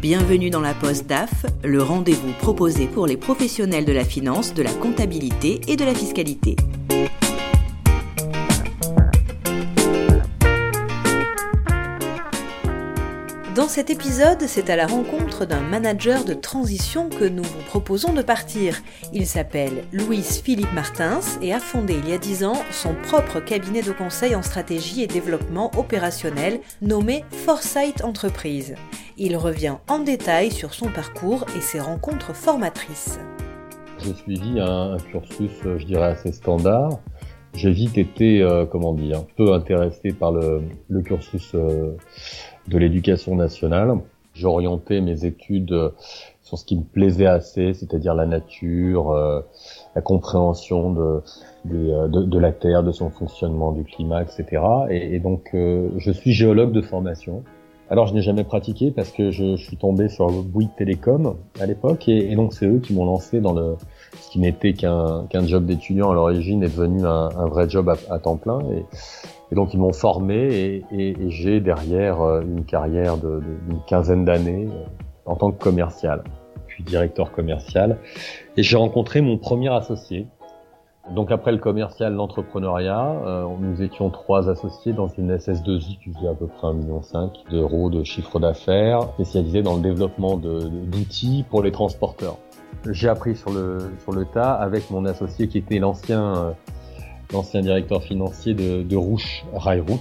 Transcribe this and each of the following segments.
Bienvenue dans la Poste DAF, le rendez-vous proposé pour les professionnels de la finance, de la comptabilité et de la fiscalité. Dans cet épisode, c'est à la rencontre d'un manager de transition que nous vous proposons de partir. Il s'appelle Louis Philippe Martins et a fondé il y a 10 ans son propre cabinet de conseil en stratégie et développement opérationnel nommé Foresight Entreprise. Il revient en détail sur son parcours et ses rencontres formatrices. J'ai suivi un cursus, je dirais, assez standard. J'ai vite été, euh, comment dire, peu intéressé par le, cursus euh, de l'éducation nationale. J'ai orienté mes études euh, sur ce qui me plaisait assez, c'est-à-dire la nature, euh, la compréhension de, euh, la Terre, de son fonctionnement, du climat, etc. Et, et donc, je suis géologue de formation. Alors, je n'ai jamais pratiqué parce que je, suis tombé sur Bouygues Télécom à l'époque, et, donc c'est eux qui m'ont lancé dans le ce qui n'était qu'un qu'un job d'étudiant à l'origine est devenu un, un, vrai job à, temps plein. Et, donc ils m'ont formé et, et, j'ai derrière euh, une carrière d'une de, quinzaine d'années euh, en tant que commercial. puis directeur commercial et j'ai rencontré mon premier associé. Donc après le commercial, l'entrepreneuriat, euh, nous étions trois associés dans une SS2I qui faisait à peu près 1,5 million d'euros de chiffre d'affaires, spécialisée dans le développement d'outils pour les transporteurs. J'ai appris sur le, sur le tas avec mon associé qui était l'ancien l'ancien directeur financier de, de Rouche Railroute.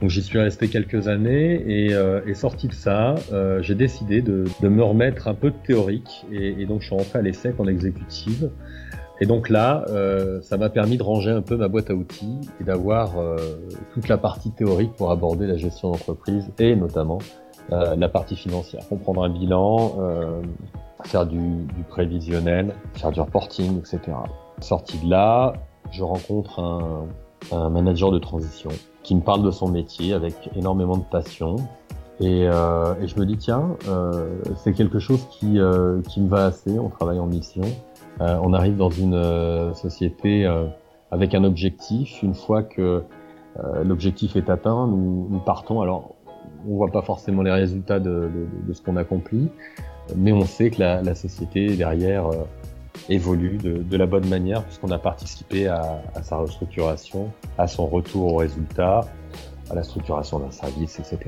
Donc j'y suis resté quelques années et, euh, et sorti de ça, euh, j'ai décidé de, de, me remettre un peu de théorique et, et, donc je suis rentré à l'ESSEC en exécutive. Et donc là, euh, ça m'a permis de ranger un peu ma boîte à outils et d'avoir euh, toute la partie théorique pour aborder la gestion d'entreprise et notamment euh, la partie financière, comprendre un bilan, euh, faire du, du prévisionnel, faire du reporting, etc. Sorti de là, je rencontre un, un, manager de transition qui me parle de son métier avec énormément de passion. Et, euh, et je me dis, tiens, euh, c'est quelque chose qui, qui me va assez, on travaille en mission. Euh, on arrive dans une euh, société euh, avec un objectif. Une fois que l'objectif est atteint, nous, nous, partons. Alors, on voit pas forcément les résultats de, de, de ce qu'on accomplit, mais on sait que la, la société derrière évolue de, de, la bonne manière puisqu'on a participé à, à, sa restructuration, à son retour au résultat, à la structuration d'un service, etc.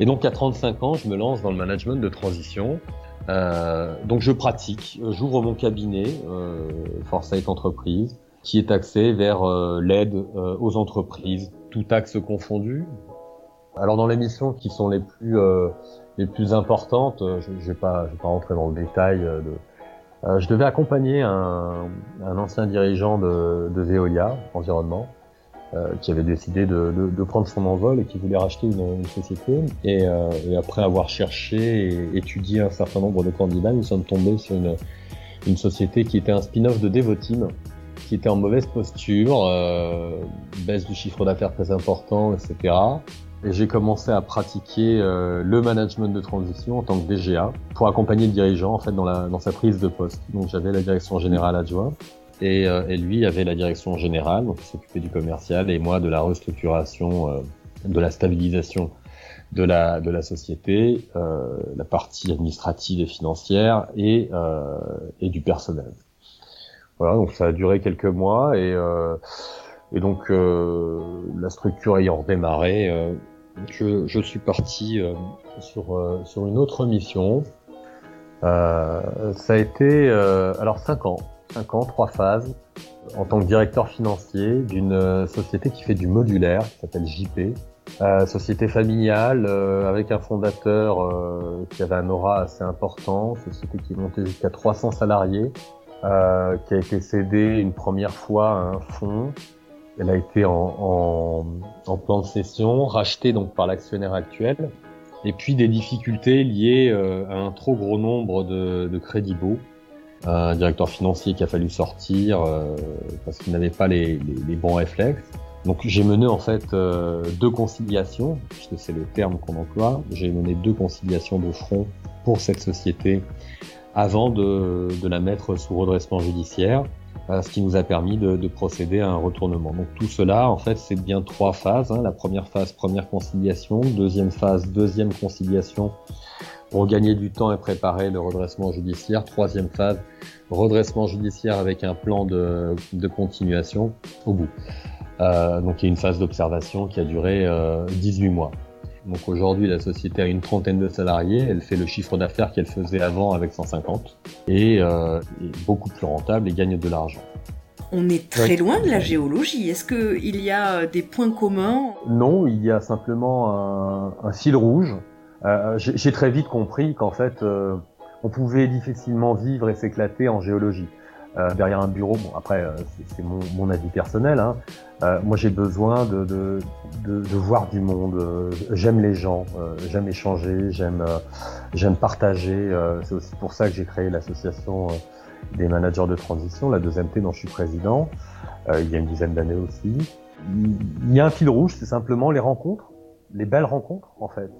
Et donc à 35 ans, je me lance dans le management de transition. Euh, donc je pratique, j'ouvre mon cabinet euh, Foresight Entreprise qui est axé vers euh, l'aide euh, aux entreprises, tout axe confondu. Alors dans les missions qui sont les plus euh, les plus importantes, je, je vais pas pas rentrer dans le détail de euh, je devais accompagner un, un ancien dirigeant de, de Veolia Environnement euh, qui avait décidé de, de, de, prendre son envol et qui voulait racheter une, une société. Et, euh, et, après avoir cherché et étudié un certain nombre de candidats, nous sommes tombés sur une, une société qui était un spin-off de Devoteam, qui était en mauvaise posture, euh, baisse du chiffre d'affaires très important, etc. Et j'ai commencé à pratiquer euh, le management de transition en tant que DGA pour accompagner le dirigeant en fait dans, la, dans sa prise de poste. Donc j'avais la direction générale adjointe et, euh, et lui avait la direction générale, donc il s'occupait du commercial et moi de la restructuration, euh, de la stabilisation de la de la société, euh, la partie administrative et financière et euh, et du personnel. Voilà, donc ça a duré quelques mois et euh, et donc la structure ayant redémarré je, je, suis parti euh, sur, euh, sur une autre mission. Euh, ça a été alors cinq ans, cinq ans, trois phases, en tant que directeur financier d'une société qui fait du modulaire, qui s'appelle JP. Euh, société familiale euh, avec un fondateur euh, qui avait un aura assez important, société qui montée jusqu'à 300 salariés, qui a été cédée une première fois à un fonds elle a été en, plan de cession, rachetée donc par l'actionnaire actuel, et puis des difficultés liées euh, à un trop gros nombre de, de crédits. Un directeur financier qui a fallu sortir euh, parce qu'il n'avait pas les, les, les, bons réflexes. Donc j'ai mené en fait euh, deux conciliations, puisque c'est le terme qu'on emploie. J'ai mené deux conciliations de front pour cette société avant de, de la mettre sous redressement judiciaire ce qui nous a permis de, de, procéder à un retournement. Donc tout cela, en fait, c'est bien trois phases. Hein. La première phase, première conciliation. Deuxième phase, deuxième conciliation pour gagner du temps et préparer le redressement judiciaire. Troisième phase, redressement judiciaire avec un plan de, de continuation au bout. Euh, donc il y a une phase d'observation qui a duré euh, 18 mois. Donc aujourd'hui la société a une trentaine de salariés, elle fait le chiffre d'affaires qu'elle faisait avant avec 150 et euh, est beaucoup plus rentable et gagne de l'argent. On est très loin de la géologie. Est-ce qu'il y a des points communs? Non, il y a simplement un, un fil rouge. Euh, J'ai très vite compris qu'en fait, euh, on pouvait difficilement vivre et s'éclater en géologie. Euh, derrière un bureau, bon après, euh, c'est mon, mon, avis personnel. Hein. Euh, moi, j'ai besoin de, de, de, de, voir du monde. j'aime les gens, j'aime échanger, j'aime j'aime partager. c'est aussi pour ça que j'ai créé l'association des managers de transition, la deuxième T dont je suis président, euh, il y a une dizaine d'années aussi. Il y a un fil rouge, c'est simplement les rencontres, les belles rencontres en fait.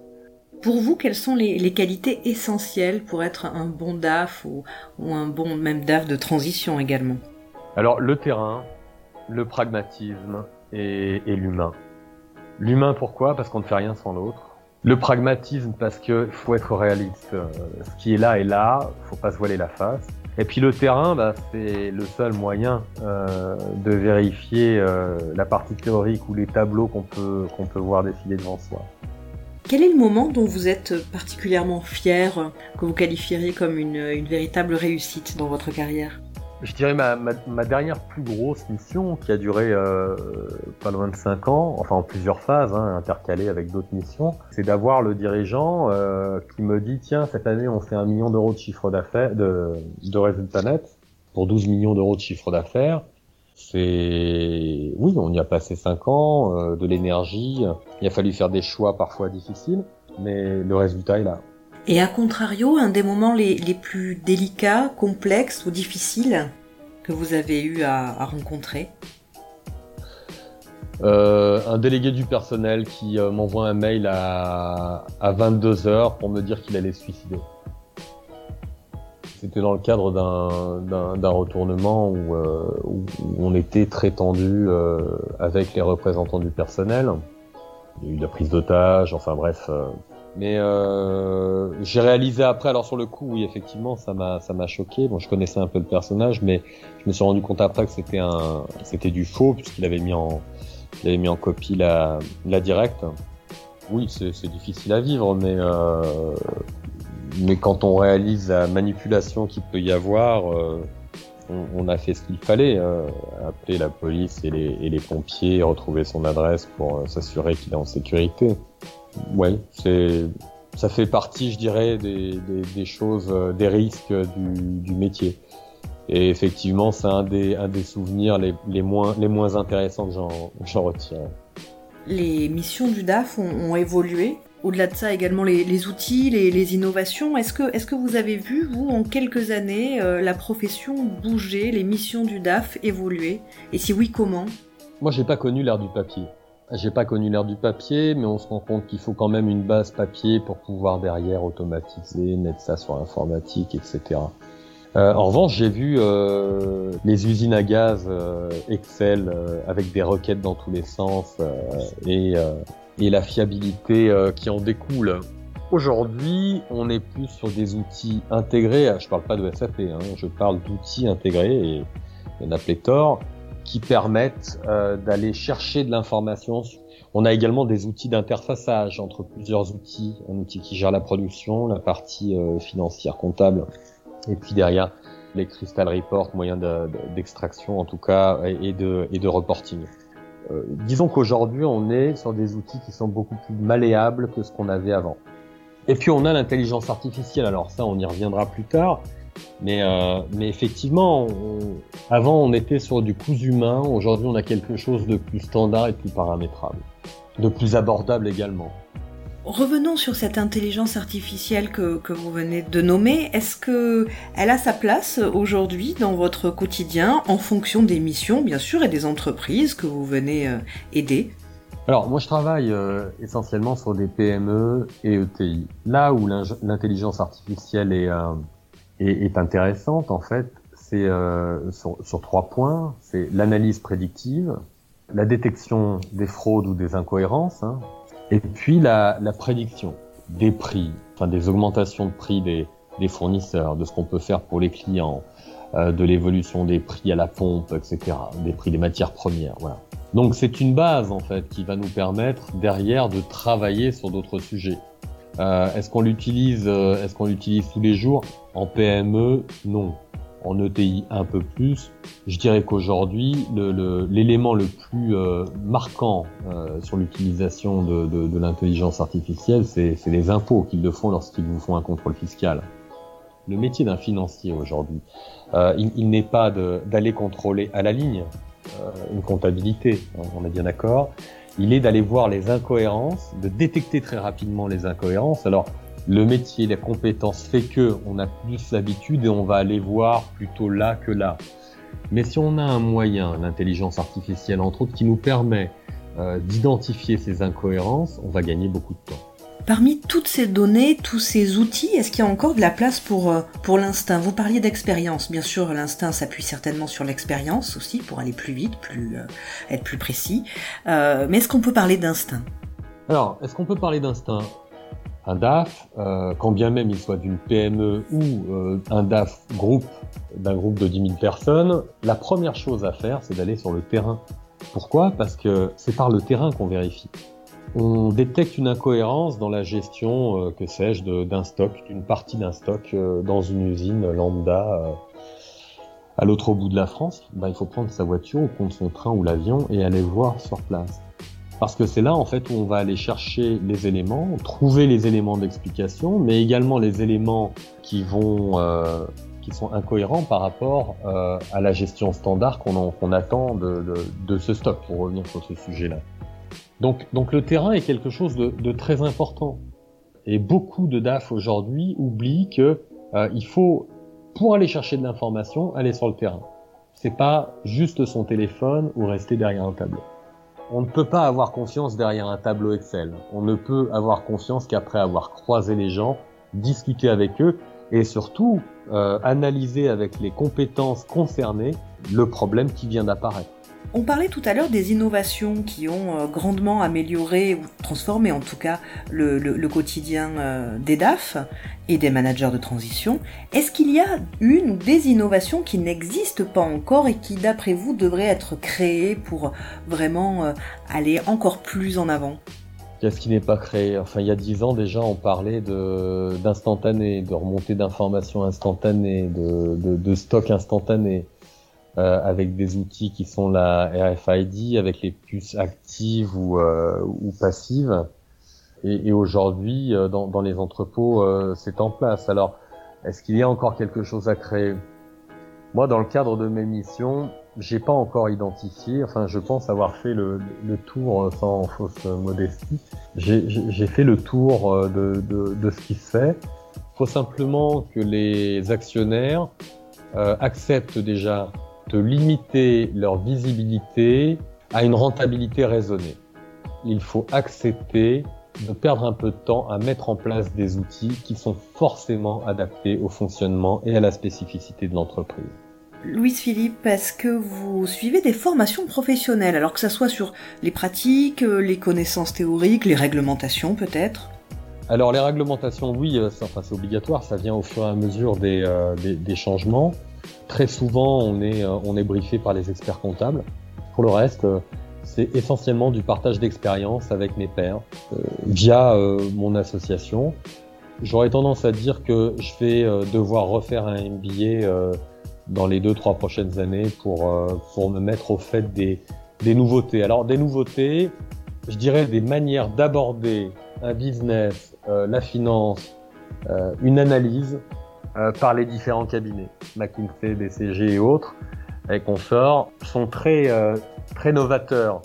Pour vous, quelles sont les, qualités essentielles pour être un bon DAF ou, un bon même DAF de transition également? Alors le terrain, le pragmatisme et, l'humain. L'humain pourquoi? Parce qu'on ne fait rien sans l'autre. Le pragmatisme parce qu'il faut être réaliste. Ce qui est là est là, faut pas se voiler la face. Et puis le terrain, bah, c'est le seul moyen euh, de vérifier euh, la partie théorique ou les tableaux qu'on peut, qu'on peut voir défiler devant soi. Quel est le moment dont vous êtes particulièrement fier, que vous qualifieriez comme une, véritable réussite dans votre carrière? Je dirais ma, dernière plus grosse mission, qui a duré euh, pas loin de 5 ans, enfin en plusieurs phases, hein, intercalées avec d'autres missions, c'est d'avoir le dirigeant euh, qui me dit tiens cette année on fait un million d'euros de chiffre d'affaires, de, de résultats nets pour 12 millions d'euros de chiffre d'affaires. C'est oui, on y a passé 5 ans, euh, de l'énergie. Il a fallu faire des choix parfois difficiles, mais le résultat est là. Et à contrario, un des moments les, les, plus délicats, complexes ou difficiles que vous avez eu à, à rencontrer? Euh, Un délégué du personnel qui euh, m'envoie un mail à, à 22 heures pour me dire qu'il allait se suicider. C'était dans le cadre d'un retournement où, euh, où, on était très tendu euh, avec les représentants du personnel. Il y a eu de la prise d'otage, enfin bref, euh, mais j'ai réalisé après, alors sur le coup, oui, effectivement, ça m'a choqué. Bon, je connaissais un peu le personnage, mais je me suis rendu compte après que c'était du faux puisqu'il avait mis en copie la directe. Oui, c'est difficile à vivre, mais mais quand on réalise la manipulation qu'il peut y avoir, euh, on, a fait ce qu'il fallait, euh, appeler la police et les, pompiers, retrouver son adresse pour euh, s'assurer qu'il est en sécurité ouais, c'est ça fait partie, je dirais, des, choses, des risques du, métier. Et effectivement, c'est un des, souvenirs les, moins, intéressants que j'en retire. Les missions du DAF ont évolué. Au-delà de ça, également les, outils, les, innovations. Est-ce que, est-ce que vous avez vu, vous, en quelques années, euh, la profession bouger, les missions du DAF évoluer? Et si oui, comment? Moi, j'ai pas connu l'ère du papier. J'ai pas connu l'ère du papier, mais on se rend compte qu'il faut quand même une base papier pour pouvoir derrière automatiser, mettre ça sur l'informatique, etc. Euh, en revanche, j'ai vu euh, les usines à gaz Excel avec des requêtes dans tous les sens et, et, la fiabilité qui en découle. Aujourd'hui, on est plus sur des outils intégrés. Je parle pas de SAP, hein, je parle d'outils intégrés et il y en a pléthore qui permettent euh, d'aller chercher de l'information. On a également des outils d'interfaçage entre plusieurs outils, un outil qui gère la production, la partie euh, financière comptable, et puis derrière les crystal reports, moyens d'extraction de, en tout cas, et de, et de reporting. Euh, disons qu'aujourd'hui, on est sur des outils qui sont beaucoup plus malléables que ce qu'on avait avant. Et puis on a l'intelligence artificielle. Alors ça, on y reviendra plus tard. Mais, euh, effectivement, avant on était sur du coût humain, aujourd'hui on a quelque chose de plus standard et plus paramétrable, de plus abordable également. Revenons sur cette intelligence artificielle que, vous venez de nommer. Est-ce que elle a sa place aujourd'hui dans votre quotidien en fonction des missions, bien sûr, et des entreprises que vous venez euh, aider? Alors moi je travaille euh, essentiellement sur des PME et ETI. Là où l'intelligence artificielle est, euh, est, est, intéressante en fait, c'est sur, sur, trois points. C'est l'analyse prédictive, la détection des fraudes ou des incohérences, hein, et puis la, la, prédiction. des prix, enfin des augmentations de prix des, des fournisseurs, de ce qu'on peut faire pour les clients, euh, de l'évolution des prix à la pompe, etc., des prix des matières premières. Voilà. Donc c'est une base en fait qui va nous permettre derrière de travailler sur d'autres sujets. Euh, est-ce qu'on l'utilise, euh, est-ce qu'on l'utilise tous les jours? En PME, non. En ETI, un peu plus. Je dirais qu'aujourd'hui, l'élément le, plus euh, marquant euh, sur l'utilisation de, l'intelligence artificielle, c'est les impôts qu'ils le font lorsqu'ils vous font un contrôle fiscal. Le métier d'un financier aujourd'hui, euh, il, il n'est pas d'aller contrôler à la ligne une comptabilité, on est bien d'accord il est d'aller voir les incohérences, de détecter très rapidement les incohérences. Alors, le métier, la compétence fait que on a plus l'habitude et on va aller voir plutôt là que là. Mais si on a un moyen, l'intelligence artificielle entre autres, qui nous permet euh, d'identifier ces incohérences, on va gagner beaucoup de temps. Parmi toutes ces données, tous ces outils, est-ce qu'il y a encore de la place pour, euh, pour l'instinct? Vous parliez d'expérience. Bien sûr, l'instinct s'appuie certainement sur l'expérience aussi pour aller plus vite, plus, euh, être plus précis. Mais est-ce qu'on peut parler d'instinct? Alors, est-ce qu'on peut parler d'instinct? Un DAF, quand bien même il soit d'une PME ou un DAF groupe d'un groupe de 10 000 personnes, la première chose à faire, c'est d'aller sur le terrain. Pourquoi? Parce que c'est par le terrain qu'on vérifie on détecte une incohérence dans la gestion, euh, que sais-je, d'un stock, d'une partie d'un stock euh, dans une usine lambda euh, à l'autre bout de la France. Ben, il faut prendre sa voiture ou prendre son train ou l'avion et aller voir sur place. Parce que c'est là en fait où on va aller chercher les éléments, trouver les éléments d'explication, mais également les éléments qui vont qui sont incohérents par rapport à la gestion standard qu'on attend de, de ce stock, pour revenir sur ce sujet-là. Donc, donc le terrain est quelque chose de, de très important. Et beaucoup de DAF aujourd'hui oublient que euh, il faut, pour aller chercher de l'information, aller sur le terrain. C'est pas juste son téléphone ou rester derrière un tableau. On ne peut pas avoir confiance derrière un tableau Excel. On ne peut avoir confiance qu'après avoir croisé les gens, discuté avec eux et surtout euh, analyser avec les compétences concernées le problème qui vient d'apparaître. On parlait tout à l'heure des innovations qui ont euh, grandement amélioré ou transformé en tout cas le, quotidien euh, des DAF et des managers de transition. Est-ce qu'il y a une ou des innovations qui n'existent pas encore et qui d'après vous devraient être créées pour vraiment euh, aller encore plus en avant? Qu'est-ce qui n'est pas créé Enfin, il y a dix ans déjà, on parlait d'instantané, de, remontée d'informations instantanées, de, stock instantané. Euh, avec des outils qui sont la RFID, avec les puces actives ou, euh, ou passives. Et, et aujourd'hui, euh, dans, dans, les entrepôts, c'est en place. Alors, est-ce qu'il y a encore quelque chose à créer? Moi, dans le cadre de mes missions, j'ai pas encore identifié. Enfin, je pense avoir fait le, le tour sans fausse modestie. J'ai fait le tour de, de, de, ce qui se fait. Faut simplement que les actionnaires euh, acceptent déjà de limiter leur visibilité à une rentabilité raisonnée. Il faut accepter de perdre un peu de temps à mettre en place des outils qui sont forcément adaptés au fonctionnement et à la spécificité de l'entreprise. Louise Philippe, est-ce que vous suivez des formations professionnelles, alors que ce soit sur les pratiques, les connaissances théoriques, les réglementations peut-être? Alors les réglementations, oui, euh, enfin, c'est obligatoire, ça vient au fur et à mesure des, euh, des, des changements. Très souvent, on est, euh, on est briefé par les experts comptables. Pour le reste, euh, c'est essentiellement du partage d'expérience avec mes pairs euh, via mon association. J'aurais tendance à dire que je vais devoir refaire un MBA dans les deux trois prochaines années pour pour me mettre au fait des des nouveautés. Alors des nouveautés, je dirais des manières d'aborder un business, la finance, une analyse euh, par les différents cabinets, McKinsey, BCG et autres, et consorts, sont très, euh, très novateurs.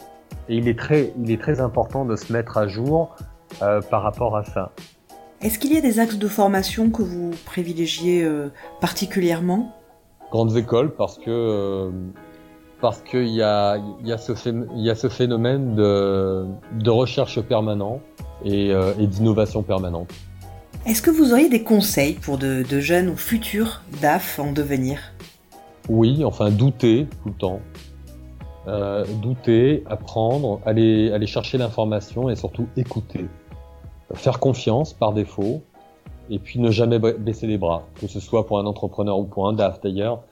Et il est très, il est très important de se mettre à jour euh, par rapport à ça. Est-ce qu'il y a des axes de formation que vous privilégiez particulièrement? Grandes écoles, parce que parce qu'il y a, y, a ce y a ce phénomène de, de recherche permanent et, et d'innovation permanente. Est-ce que vous auriez des conseils pour de, jeunes ou futurs DAF en devenir? Oui, enfin douter tout le temps. Euh, douter, apprendre, aller, chercher l'information et surtout écouter. faire confiance par défaut, et puis ne jamais baisser les bras, que ce soit pour un entrepreneur ou pour un DAF d'ailleurs.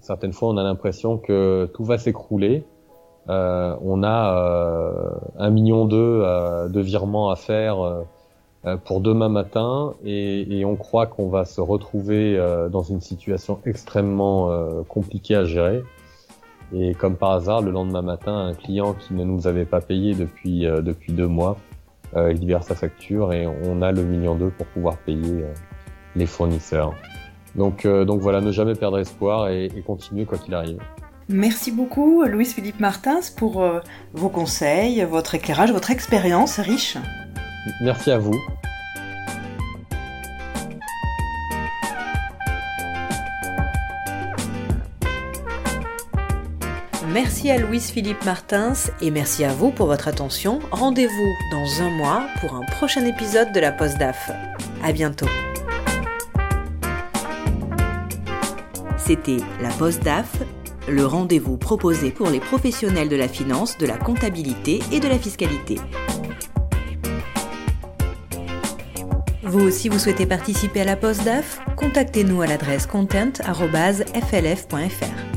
Certaines fois, on a l'impression que tout va s'écrouler. Euh, on a euh, un million deux de virements à faire pour demain matin et, on croit qu'on va se retrouver dans une situation extrêmement compliquée à gérer. Et comme par hasard, le lendemain matin, un client qui ne nous avait pas payé depuis depuis deux mois euh, il libère sa facture et on a le million d'eux pour pouvoir payer euh, les fournisseurs. Donc, euh, donc voilà, ne jamais perdre espoir et, et continuer quoi qu'il arrive. Merci beaucoup, Louis-Philippe Martins, pour vos conseils, votre éclairage, votre expérience riche. Merci à vous. Merci à Louise-Philippe Martins et merci à vous pour votre attention. Rendez-vous dans un mois pour un prochain épisode de la Poste DAF. À bientôt. C'était la Poste DAF, le rendez-vous proposé pour les professionnels de la finance, de la comptabilité et de la fiscalité. Vous aussi, vous souhaitez participer à la Poste DAF Contactez-nous à l'adresse content.flf.fr.